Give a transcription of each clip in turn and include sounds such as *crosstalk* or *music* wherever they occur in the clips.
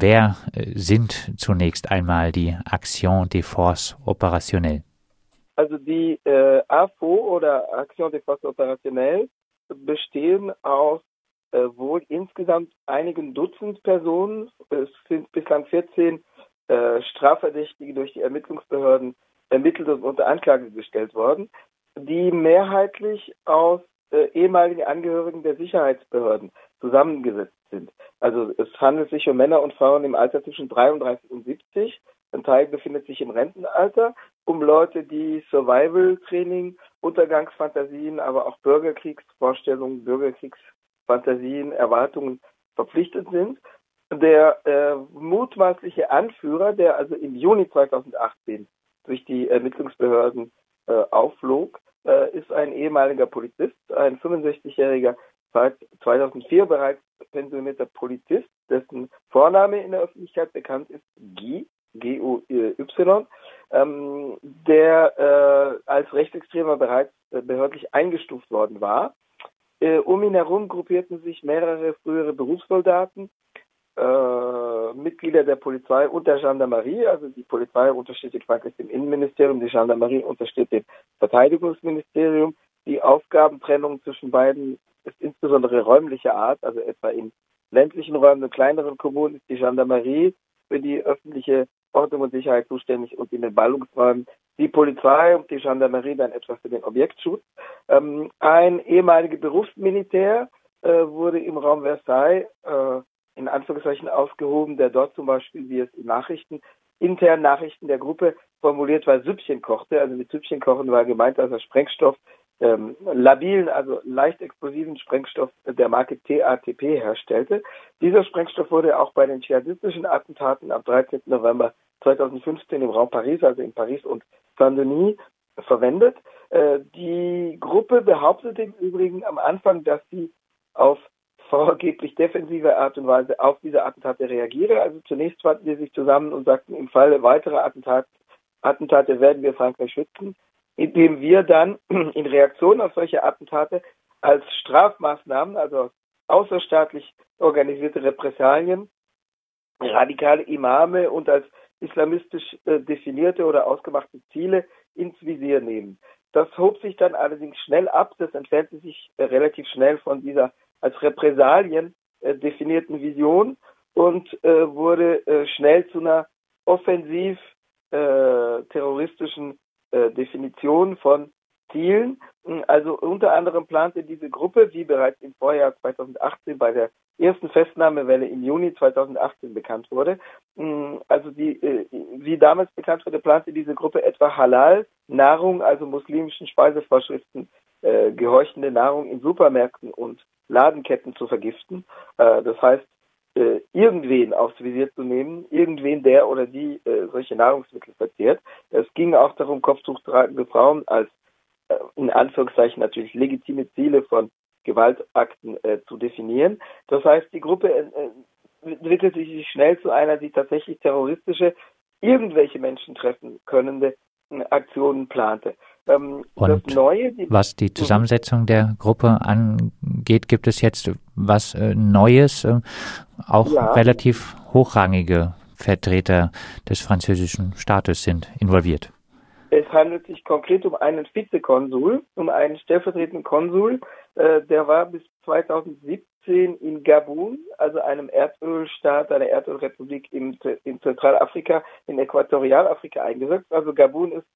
wer äh, sind zunächst einmal die Action des Forces Opérationnelles? Also die äh, AFO oder Action des Forces Opérationnelles bestehen aus äh, wohl insgesamt einigen Dutzend Personen. Es sind bislang 14 äh, Strafverdächtige durch die Ermittlungsbehörden ermittelt und unter Anklage gestellt worden, die mehrheitlich aus äh, ehemaligen Angehörigen der Sicherheitsbehörden zusammengesetzt sind. Also es handelt sich um Männer und Frauen im Alter zwischen 33 und 70. Ein Teil befindet sich im Rentenalter, um Leute, die Survival-Training, Untergangsfantasien, aber auch Bürgerkriegsvorstellungen, Bürgerkriegsfantasien, Erwartungen verpflichtet sind. Der äh, mutmaßliche Anführer, der also im Juni 2018 durch die Ermittlungsbehörden äh, aufflog, äh, ist ein ehemaliger Polizist, ein 65-jähriger, seit 2004 bereits pensionierter Polizist, dessen Vorname in der Öffentlichkeit bekannt ist, Guy, G-U-Y, ähm, der äh, als Rechtsextremer bereits äh, behördlich eingestuft worden war. Äh, um ihn herum gruppierten sich mehrere frühere Berufssoldaten, äh, Mitglieder der Polizei und der Gendarmerie. Also die Polizei untersteht in Frankreich dem Innenministerium, die Gendarmerie untersteht dem Verteidigungsministerium. Die Aufgabentrennung zwischen beiden ist insbesondere räumlicher Art, also etwa in ländlichen Räumen und kleineren Kommunen ist die Gendarmerie für die öffentliche Ordnung und Sicherheit zuständig und in den Ballungsräumen die Polizei und die Gendarmerie dann etwas für den Objektschutz. Ähm, ein ehemaliger Berufsmilitär äh, wurde im Raum Versailles äh, in Anführungszeichen ausgehoben, der dort zum Beispiel, wie es in Nachrichten, internen Nachrichten der Gruppe formuliert war, Süppchen kochte. Also mit Süppchen kochen war gemeint, dass er Sprengstoff, ähm, labilen, also leicht explosiven Sprengstoff der Marke TATP herstellte. Dieser Sprengstoff wurde auch bei den dschihadistischen Attentaten am 13. November 2015 im Raum Paris, also in Paris und Saint-Denis, verwendet. Äh, die Gruppe behauptete im Übrigen am Anfang, dass sie auf vorgeblich defensive Art und Weise auf diese Attentate reagiere. Also zunächst fanden sie sich zusammen und sagten, im Falle weiterer Attentat, Attentate werden wir Frankreich schützen, indem wir dann *clears throat* in Reaktion auf solche Attentate als Strafmaßnahmen, also außerstaatlich organisierte Repressalien, radikale Imame und als islamistisch äh, definierte oder ausgemachte Ziele ins Visier nehmen. Das hob sich dann allerdings schnell ab, das entfernte sich äh, relativ schnell von dieser als Repressalien äh, definierten Vision und äh, wurde äh, schnell zu einer offensiv äh, terroristischen äh, Definition von Zielen. Also unter anderem plante diese Gruppe, wie bereits im Vorjahr 2018 bei der ersten Festnahmewelle im Juni 2018 bekannt wurde, also die, äh, wie damals bekannt wurde, plante diese Gruppe etwa Halal, Nahrung, also muslimischen Speisevorschriften äh, gehorchende Nahrung in Supermärkten und Ladenketten zu vergiften. Das heißt, äh, irgendwen aufs Visier zu nehmen, irgendwen, der oder die äh, solche Nahrungsmittel verzehrt. Es ging auch darum, Kopftuchtragende Frauen als äh, in Anführungszeichen natürlich legitime Ziele von Gewaltakten äh, zu definieren. Das heißt, die Gruppe äh, entwickelte sich schnell zu einer, die tatsächlich terroristische, irgendwelche Menschen treffen könnende Aktionen plante. Ähm, Und Neue, die, was die Zusammensetzung der Gruppe angeht, gibt es jetzt was äh, Neues, äh, auch ja. relativ hochrangige Vertreter des französischen Staates sind involviert. Es handelt sich konkret um einen Vizekonsul, um einen stellvertretenden Konsul, äh, der war bis 2017 in Gabun, also einem Erdölstaat, einer Erdölrepublik in, in Zentralafrika, in Äquatorialafrika eingesetzt. Also Gabun ist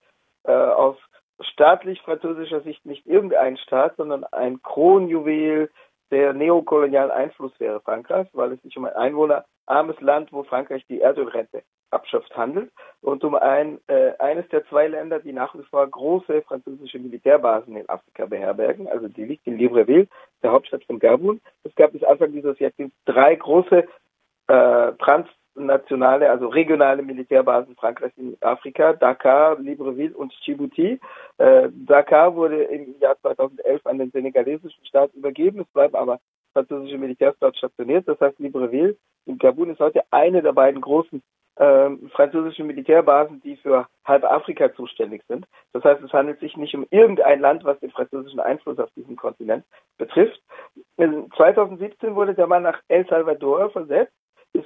äh, aus staatlich französischer Sicht nicht irgendein Staat, sondern ein Kronjuwel der neokolonialen Einflusssphäre Frankreichs, weil es sich um ein einwohnerarmes Land, wo Frankreich die Erdölrente abschöpft, handelt und um ein, äh, eines der zwei Länder, die nach wie vor große französische Militärbasen in Afrika beherbergen. Also die liegt in Libreville, der Hauptstadt von Gabun. Es gab bis Anfang dieses Jahrzehnts drei große äh, trans nationale, also regionale Militärbasen Frankreichs in Afrika, Dakar, Libreville und Djibouti. Äh, Dakar wurde im Jahr 2011 an den senegalesischen Staat übergeben. Es bleiben aber französische Militärs dort stationiert. Das heißt, Libreville in Gabun ist heute eine der beiden großen äh, französischen Militärbasen, die für halb Afrika zuständig sind. Das heißt, es handelt sich nicht um irgendein Land, was den französischen Einfluss auf diesem Kontinent betrifft. 2017 wurde der Mann nach El Salvador versetzt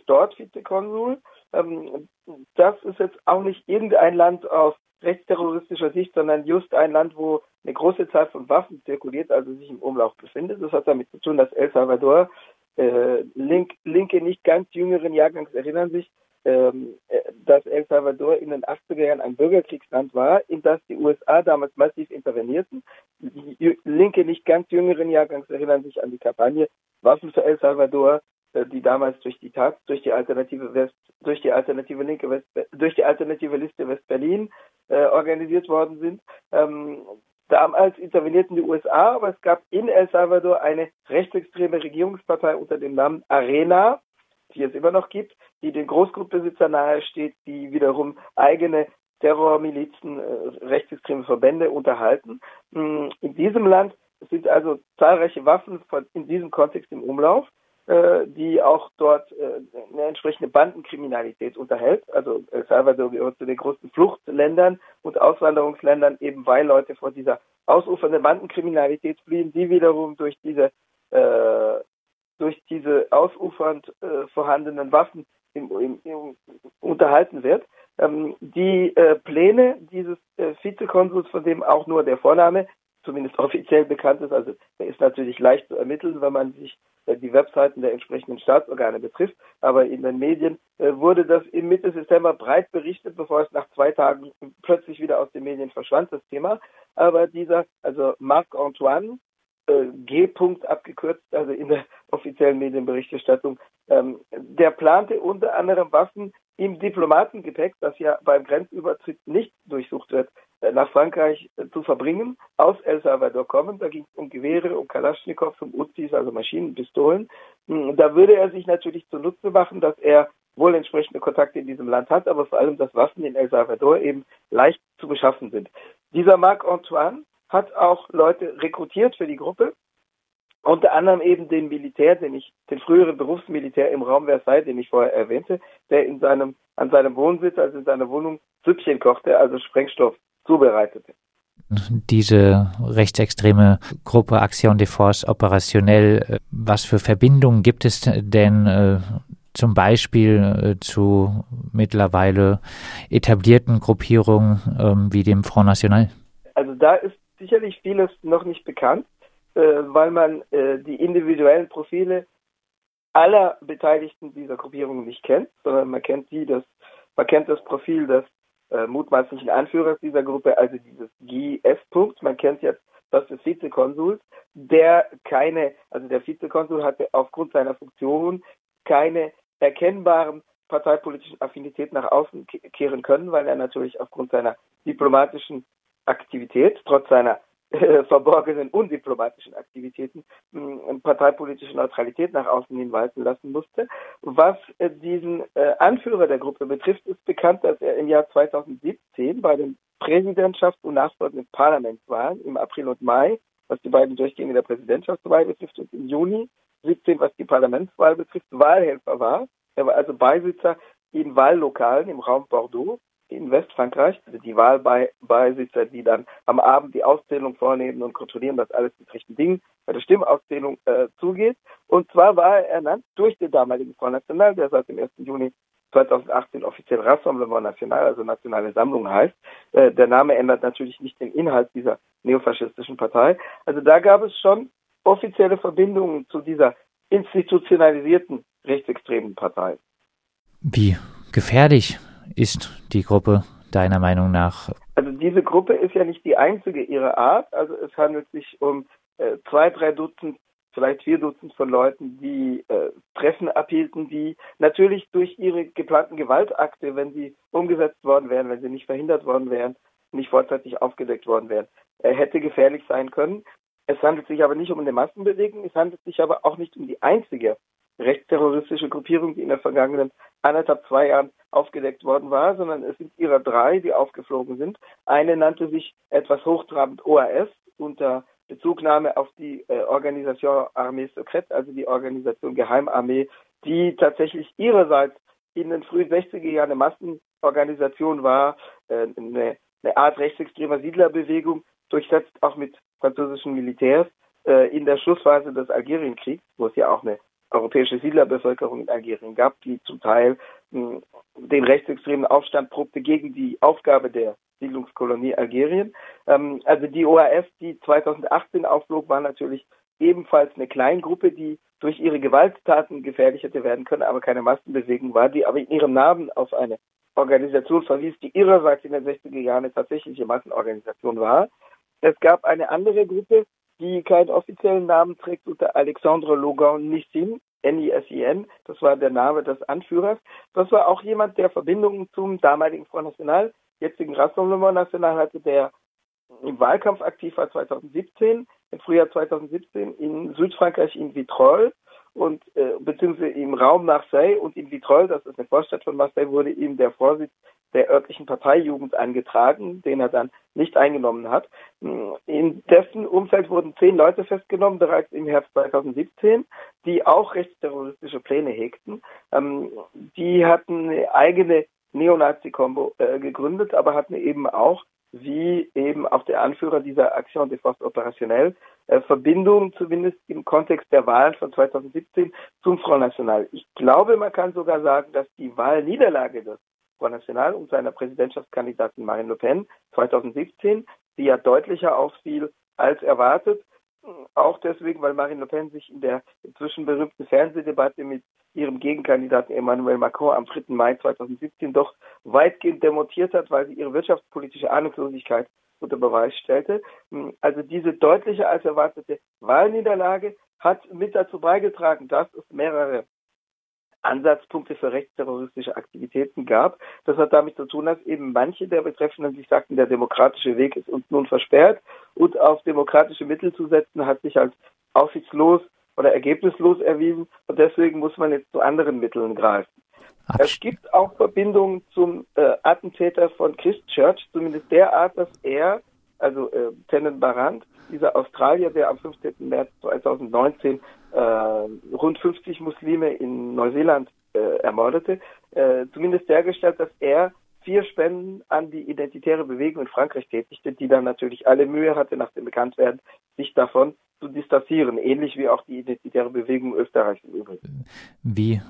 dort Vizekonsul. Ähm, das ist jetzt auch nicht irgendein Land aus rechtsterroristischer Sicht, sondern just ein Land, wo eine große Zahl von Waffen zirkuliert, also sich im Umlauf befindet. Das hat damit zu tun, dass El Salvador äh, link, linke, nicht ganz jüngeren Jahrgangs erinnern sich, ähm, äh, dass El Salvador in den 80er Jahren ein Bürgerkriegsland war, in das die USA damals massiv intervenierten. Die linke, nicht ganz jüngeren Jahrgangs erinnern sich an die Kampagne Waffen für El Salvador, die damals durch die Taz, durch die alternative West, durch die alternative linke West, durch die alternative Liste West-Berlin äh, organisiert worden sind. Ähm, Damals intervenierten die USA, aber es gab in El Salvador eine rechtsextreme Regierungspartei unter dem Namen Arena, die es immer noch gibt, die den Großgrundbesitzer nahesteht, die wiederum eigene Terrormilizen, äh, rechtsextreme Verbände unterhalten. Mm, in diesem Land sind also zahlreiche Waffen von, in diesem Kontext im Umlauf. Äh, die auch dort äh, eine entsprechende Bandenkriminalität unterhält. Also El Salvador gehört zu den großen Fluchtländern und Auswanderungsländern, eben weil Leute vor dieser ausufernden Bandenkriminalität fliehen, die wiederum durch diese äh, durch diese ausufernd äh, vorhandenen Waffen im, im, im, unterhalten wird. Ähm, die äh, Pläne dieses äh, Vizekonsuls, von dem auch nur der Vorname zumindest *laughs* offiziell bekannt ist, also der ist natürlich leicht zu ermitteln, wenn man sich die Webseiten der entsprechenden Staatsorgane betrifft. Aber in den Medien äh, wurde das im Mitte September breit berichtet, bevor es nach zwei Tagen plötzlich wieder aus den Medien verschwand, das Thema. Aber dieser, also Marc-Antoine, äh, G. -Punkt abgekürzt, also in der *laughs* offiziellen Medienberichterstattung, ähm, der plante unter anderem Waffen im Diplomatengepäck, das ja beim Grenzübertritt nicht durchsucht wird, äh, nach Frankreich äh, zu verbringen, aus El Salvador kommen. Da ging es um Gewehre, um Kalaschnikows, um Uzis, also Maschinenpistolen. Hm, da würde er sich natürlich zunutze machen, dass er wohl entsprechende Kontakte in diesem Land hat, aber vor allem, dass Waffen in El Salvador eben leicht zu beschaffen sind. Dieser Marc Antoine hat auch Leute rekrutiert für die Gruppe, unter anderem eben den Militär, den ich, den früheren Berufsmilitär im Raum Versailles, den ich vorher erwähnte, der in seinem, an seinem Wohnsitz, also in seiner Wohnung, Süppchen kochte, also Sprengstoff zubereitete. Diese rechtsextreme Gruppe Action de Force operationell, äh, was für Verbindungen gibt es denn äh, zum Beispiel äh, zu mittlerweile etablierten Gruppierungen ähm, wie dem Front National? Also da ist sicherlich vieles noch nicht bekannt, weil man die individuellen Profile aller Beteiligten dieser Gruppierungen nicht kennt, sondern man kennt die, das, man kennt das Profil des äh, mutmaßlichen Anführers dieser Gruppe, also dieses GS-Punkt. Man kennt jetzt das des Vizekonsuls, der keine, also der Vizekonsul hatte aufgrund seiner Funktion keine erkennbaren parteipolitischen Affinitäten nach außen kehren können, weil er natürlich aufgrund seiner diplomatischen Aktivität, trotz seiner äh, verborgenen undiplomatischen Aktivitäten äh, parteipolitische Neutralität nach außen hin walten lassen musste. Was äh, diesen äh, Anführer der Gruppe betrifft, ist bekannt, dass er im Jahr 2017 bei den Präsidentschafts- und nachfolgenden Parlamentswahlen im April und Mai, was die beiden Durchgänge der Präsidentschaftswahl betrifft, und im Juni 17, was die Parlamentswahl betrifft, Wahlhelfer war. Er war also Beisitzer in Wahllokalen im Raum Bordeaux in Westfrankreich, also die Wahlbeisitzer, die dann am Abend die Auszählung vornehmen und kontrollieren, dass alles mit rechten Dingen bei der Stimmauszählung äh, zugeht. Und zwar war er ernannt durch den damaligen Front National, der seit dem 1. Juni 2018 offiziell Rassemblement National, also Nationale Sammlung heißt. Äh, der Name ändert natürlich nicht den Inhalt dieser neofaschistischen Partei. Also da gab es schon offizielle Verbindungen zu dieser institutionalisierten rechtsextremen Partei. Wie gefährlich ist die Gruppe deiner Meinung nach? Also diese Gruppe ist ja nicht die einzige ihrer Art. Also es handelt sich um äh, zwei, drei Dutzend, vielleicht vier Dutzend von Leuten, die äh, Treffen abhielten, die natürlich durch ihre geplanten Gewaltakte, wenn sie umgesetzt worden wären, wenn sie nicht verhindert worden wären, nicht vorzeitig aufgedeckt worden wären, äh, hätte gefährlich sein können. Es handelt sich aber nicht um eine Massenbewegung, es handelt sich aber auch nicht um die einzige rechtsterroristische Gruppierung, die in den vergangenen anderthalb, zwei Jahren aufgedeckt worden war, sondern es sind ihrer drei, die aufgeflogen sind. Eine nannte sich etwas hochtrabend OAS unter Bezugnahme auf die äh, Organisation Armee Secrète, also die Organisation Geheimarmee, die tatsächlich ihrerseits in den frühen 60er Jahren eine Massenorganisation war, äh, eine, eine Art rechtsextremer Siedlerbewegung, durchsetzt auch mit französischen Militärs äh, in der Schlussphase des Algerienkriegs, wo es ja auch eine europäische Siedlerbevölkerung in Algerien gab, die zum Teil mh, den rechtsextremen Aufstand probte gegen die Aufgabe der Siedlungskolonie Algerien. Ähm, also die OAS, die 2018 aufflog, war natürlich ebenfalls eine Kleingruppe, die durch ihre Gewalttaten gefährlich hätte werden können, aber keine Massenbewegung war, die aber in ihrem Namen auf eine Organisation verwies, die ihrerseits in den 60er Jahren eine tatsächliche Massenorganisation war. Es gab eine andere Gruppe, die keinen offiziellen Namen trägt, unter Alexandre Logan Nissin, N-I-S-I-N, das war der Name des Anführers. Das war auch jemand, der Verbindungen zum damaligen Front National, jetzigen Rassemblement National hatte, der im Wahlkampf aktiv war 2017, im Frühjahr 2017 in Südfrankreich in Vitrolles und äh, beziehungsweise im Raum Marseille und in Vitrolles, das ist eine Vorstadt von Marseille, wurde ihm der Vorsitz der örtlichen Parteijugend angetragen, den er dann nicht eingenommen hat. In dessen Umfeld wurden zehn Leute festgenommen, bereits im Herbst 2017, die auch rechtsterroristische Pläne hegten. Ähm, die hatten eine eigene Neonazi-Kombo äh, gegründet, aber hatten eben auch wie eben auch der Anführer dieser Action de Force Opérationnelle, äh, Verbindung zumindest im Kontext der Wahlen von 2017 zum Front National. Ich glaube, man kann sogar sagen, dass die Wahlniederlage des Front National und seiner Präsidentschaftskandidatin Marine Le Pen 2017, die ja deutlicher ausfiel als erwartet, auch deswegen, weil Marine Le Pen sich in der inzwischen berühmten Fernsehdebatte mit ihrem Gegenkandidaten Emmanuel Macron am 3. Mai 2017 doch weitgehend demontiert hat, weil sie ihre wirtschaftspolitische Ahnungslosigkeit unter Beweis stellte. Also diese deutliche als erwartete Wahlniederlage hat mit dazu beigetragen, dass es mehrere Ansatzpunkte für rechtsterroristische Aktivitäten gab. Das hat damit zu tun, dass eben manche der Betreffenden sich sagten, der demokratische Weg ist uns nun versperrt und auf demokratische Mittel zu setzen hat sich als aussichtslos oder ergebnislos erwiesen und deswegen muss man jetzt zu anderen Mitteln greifen. Es gibt auch Verbindungen zum äh, Attentäter von Christchurch, zumindest der Art, dass er, also äh, Tennant Barant, dieser Australier, der am 15. März 2019 äh, rund 50 Muslime in Neuseeland äh, ermordete, äh, zumindest dergestellt, dass er vier Spenden an die identitäre Bewegung in Frankreich tätigte, die dann natürlich alle Mühe hatte, nach dem Bekanntwerden, sich davon zu distanzieren, ähnlich wie auch die identitäre Bewegung in Österreich im Übrigen. Wie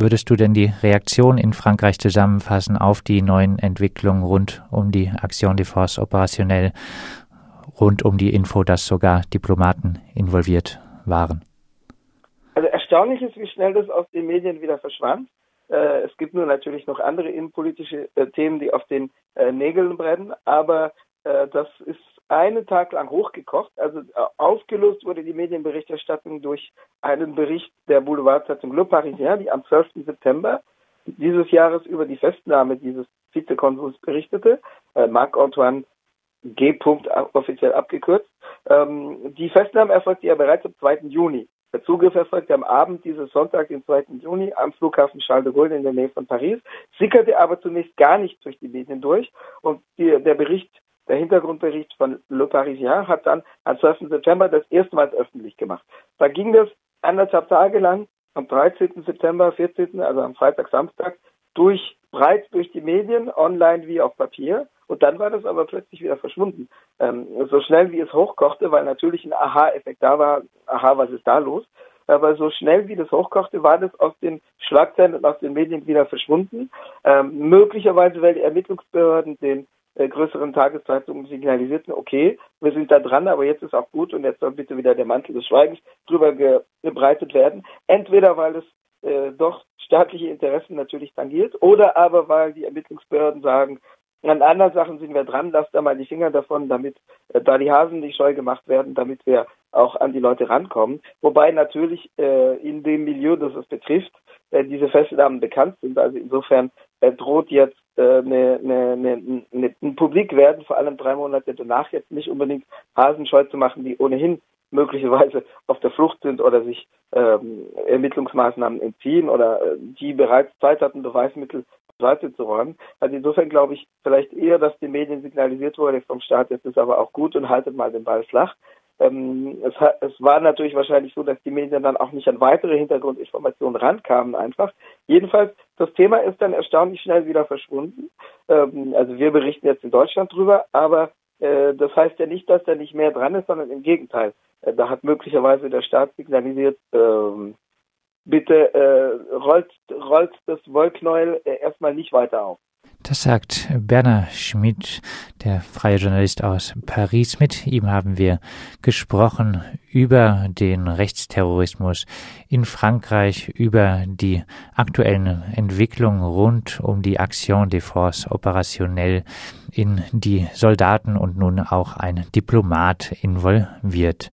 würdest du denn die Reaktion in Frankreich zusammenfassen auf die neuen Entwicklungen rund um die Action de Force opérationnelle, rund um die Info, dass sogar Diplomaten involviert waren? Also erstaunlich ist, wie schnell das aus den Medien wieder verschwand. Äh, es gibt nur natürlich noch andere innenpolitische äh, Themen, die auf den äh, Nägeln brennen, aber das ist einen Tag lang hochgekocht. Also aufgelöst wurde die Medienberichterstattung durch einen Bericht der Boulevardzeitung Le Parisien, die am 12. September dieses Jahres über die Festnahme dieses Vizekonsuls berichtete. Marc-Antoine G. offiziell abgekürzt. Ähm, die Festnahme erfolgte ja bereits am 2. Juni. Der Zugriff erfolgte am Abend dieses Sonntag, den 2. Juni, am Flughafen Charles de Gaulle in der Nähe von Paris, sickerte aber zunächst gar nicht durch die Medien durch. Und die, der Bericht, der Hintergrundbericht von Le Parisien hat dann am 12. September das erste Mal öffentlich gemacht. Da ging das anderthalb Tage lang, am 13. September, 14., also am Freitag, Samstag, durch, breit durch die Medien, online wie auf Papier. Und dann war das aber plötzlich wieder verschwunden. Ähm, so schnell wie es hochkochte, weil natürlich ein Aha-Effekt da war, aha, was ist da los? Aber so schnell wie das hochkochte, war das aus den Schlagzeilen und aus den Medien wieder verschwunden. Ähm, möglicherweise, weil die Ermittlungsbehörden den äh, größeren Tageszeitungen signalisierten, okay, wir sind da dran, aber jetzt ist auch gut und jetzt soll bitte wieder der Mantel des Schweigens drüber gebreitet werden. Entweder weil es äh, doch staatliche Interessen natürlich tangiert oder aber weil die Ermittlungsbehörden sagen, an anderen Sachen sind wir dran, lasst da mal die Finger davon, damit äh, da die Hasen nicht scheu gemacht werden, damit wir auch an die Leute rankommen. Wobei natürlich äh, in dem Milieu, das es betrifft, äh, diese Festnahmen bekannt sind. Also insofern äh, droht jetzt äh, eine, eine, eine, ein Publik werden, vor allem drei Monate danach jetzt nicht unbedingt Hasenscheu zu machen, die ohnehin möglicherweise auf der Flucht sind oder sich ähm, Ermittlungsmaßnahmen entziehen oder äh, die bereits Zeit hatten, Beweismittel Seite zu räumen. Also insofern glaube ich vielleicht eher, dass den Medien signalisiert wurde vom Staat, jetzt ist aber auch gut und haltet mal den Ball flach. Ähm, es, es, war natürlich wahrscheinlich so, dass die Medien dann auch nicht an weitere Hintergrundinformationen rankamen einfach. Jedenfalls, das Thema ist dann erstaunlich schnell wieder verschwunden. Ähm, also wir berichten jetzt in Deutschland drüber, aber äh, das heißt ja nicht, dass da nicht mehr dran ist, sondern im Gegenteil. Äh, da hat möglicherweise der Staat signalisiert, ähm, bitte äh, rollt, rollt das Wollknäuel äh, erstmal nicht weiter auf. Das sagt Bernhard Schmidt, der freie Journalist aus Paris. Mit ihm haben wir gesprochen über den Rechtsterrorismus in Frankreich, über die aktuellen Entwicklungen rund um die Action des Forces opérationnelle, in die Soldaten und nun auch ein Diplomat involviert.